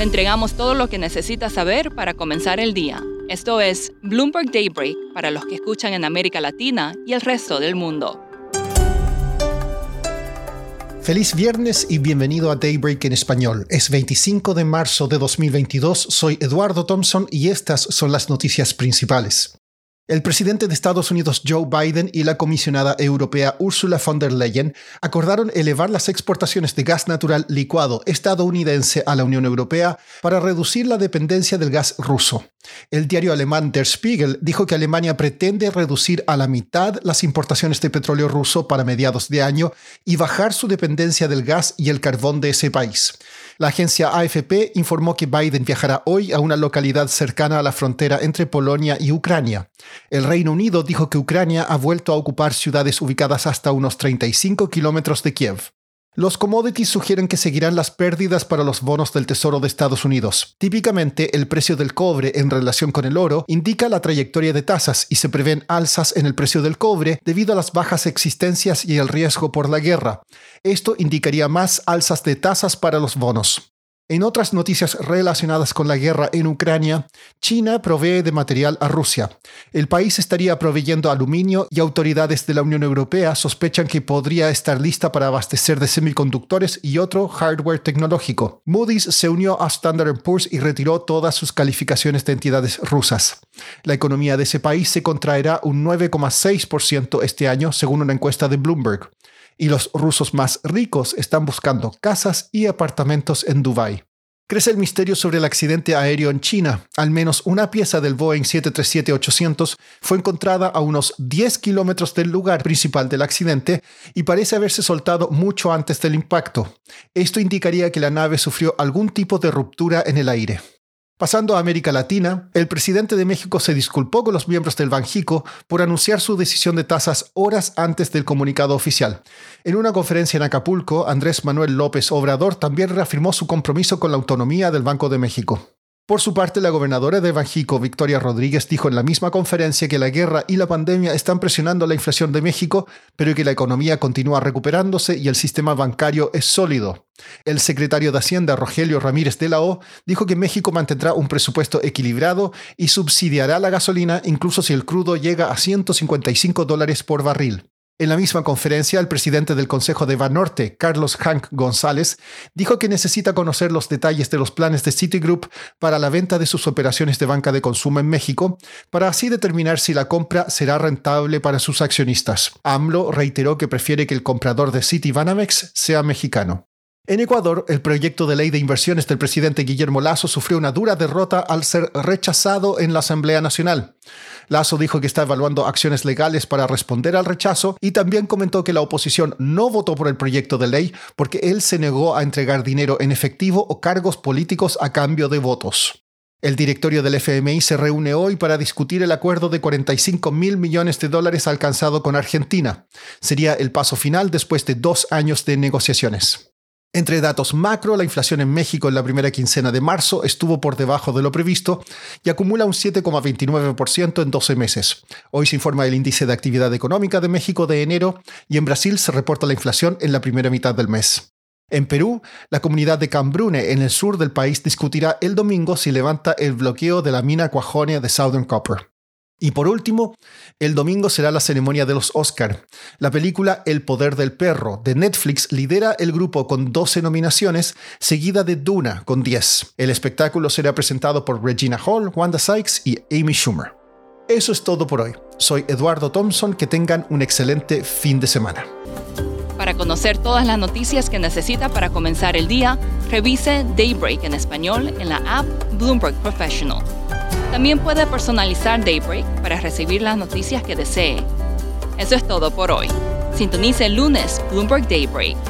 Le entregamos todo lo que necesita saber para comenzar el día. Esto es Bloomberg Daybreak para los que escuchan en América Latina y el resto del mundo. Feliz viernes y bienvenido a Daybreak en español. Es 25 de marzo de 2022, soy Eduardo Thompson y estas son las noticias principales. El presidente de Estados Unidos Joe Biden y la comisionada europea Ursula von der Leyen acordaron elevar las exportaciones de gas natural licuado estadounidense a la Unión Europea para reducir la dependencia del gas ruso. El diario alemán Der Spiegel dijo que Alemania pretende reducir a la mitad las importaciones de petróleo ruso para mediados de año y bajar su dependencia del gas y el carbón de ese país. La agencia AFP informó que Biden viajará hoy a una localidad cercana a la frontera entre Polonia y Ucrania. El Reino Unido dijo que Ucrania ha vuelto a ocupar ciudades ubicadas hasta unos 35 kilómetros de Kiev. Los commodities sugieren que seguirán las pérdidas para los bonos del Tesoro de Estados Unidos. Típicamente, el precio del cobre en relación con el oro indica la trayectoria de tasas y se prevén alzas en el precio del cobre debido a las bajas existencias y el riesgo por la guerra. Esto indicaría más alzas de tasas para los bonos. En otras noticias relacionadas con la guerra en Ucrania, China provee de material a Rusia. El país estaría proveyendo aluminio y autoridades de la Unión Europea sospechan que podría estar lista para abastecer de semiconductores y otro hardware tecnológico. Moody's se unió a Standard Poor's y retiró todas sus calificaciones de entidades rusas. La economía de ese país se contraerá un 9,6% este año, según una encuesta de Bloomberg y los rusos más ricos están buscando casas y apartamentos en Dubái. Crece el misterio sobre el accidente aéreo en China. Al menos una pieza del Boeing 737-800 fue encontrada a unos 10 kilómetros del lugar principal del accidente y parece haberse soltado mucho antes del impacto. Esto indicaría que la nave sufrió algún tipo de ruptura en el aire. Pasando a América Latina, el presidente de México se disculpó con los miembros del Banjico por anunciar su decisión de tasas horas antes del comunicado oficial. En una conferencia en Acapulco, Andrés Manuel López Obrador también reafirmó su compromiso con la autonomía del Banco de México. Por su parte, la gobernadora de Banjico, Victoria Rodríguez, dijo en la misma conferencia que la guerra y la pandemia están presionando la inflación de México, pero que la economía continúa recuperándose y el sistema bancario es sólido. El secretario de Hacienda, Rogelio Ramírez de la O, dijo que México mantendrá un presupuesto equilibrado y subsidiará la gasolina incluso si el crudo llega a 155 dólares por barril. En la misma conferencia, el presidente del Consejo de Banorte, Carlos Hank González, dijo que necesita conocer los detalles de los planes de Citigroup para la venta de sus operaciones de banca de consumo en México, para así determinar si la compra será rentable para sus accionistas. AMLO reiteró que prefiere que el comprador de Citibanamex sea mexicano. En Ecuador, el proyecto de ley de inversiones del presidente Guillermo Lazo sufrió una dura derrota al ser rechazado en la Asamblea Nacional. Lazo dijo que está evaluando acciones legales para responder al rechazo y también comentó que la oposición no votó por el proyecto de ley porque él se negó a entregar dinero en efectivo o cargos políticos a cambio de votos. El directorio del FMI se reúne hoy para discutir el acuerdo de 45 mil millones de dólares alcanzado con Argentina. Sería el paso final después de dos años de negociaciones. Entre datos macro, la inflación en México en la primera quincena de marzo estuvo por debajo de lo previsto y acumula un 7,29% en 12 meses. Hoy se informa el índice de actividad económica de México de enero y en Brasil se reporta la inflación en la primera mitad del mes. En Perú, la comunidad de Cambrune, en el sur del país, discutirá el domingo si levanta el bloqueo de la mina Cuajonia de Southern Copper. Y por último, el domingo será la ceremonia de los Oscar. La película El poder del perro de Netflix lidera el grupo con 12 nominaciones, seguida de Duna con 10. El espectáculo será presentado por Regina Hall, Wanda Sykes y Amy Schumer. Eso es todo por hoy. Soy Eduardo Thompson, que tengan un excelente fin de semana. Para conocer todas las noticias que necesita para comenzar el día, revise Daybreak en español en la app Bloomberg Professional. También puede personalizar Daybreak para recibir las noticias que desee. Eso es todo por hoy. Sintonice el lunes Bloomberg Daybreak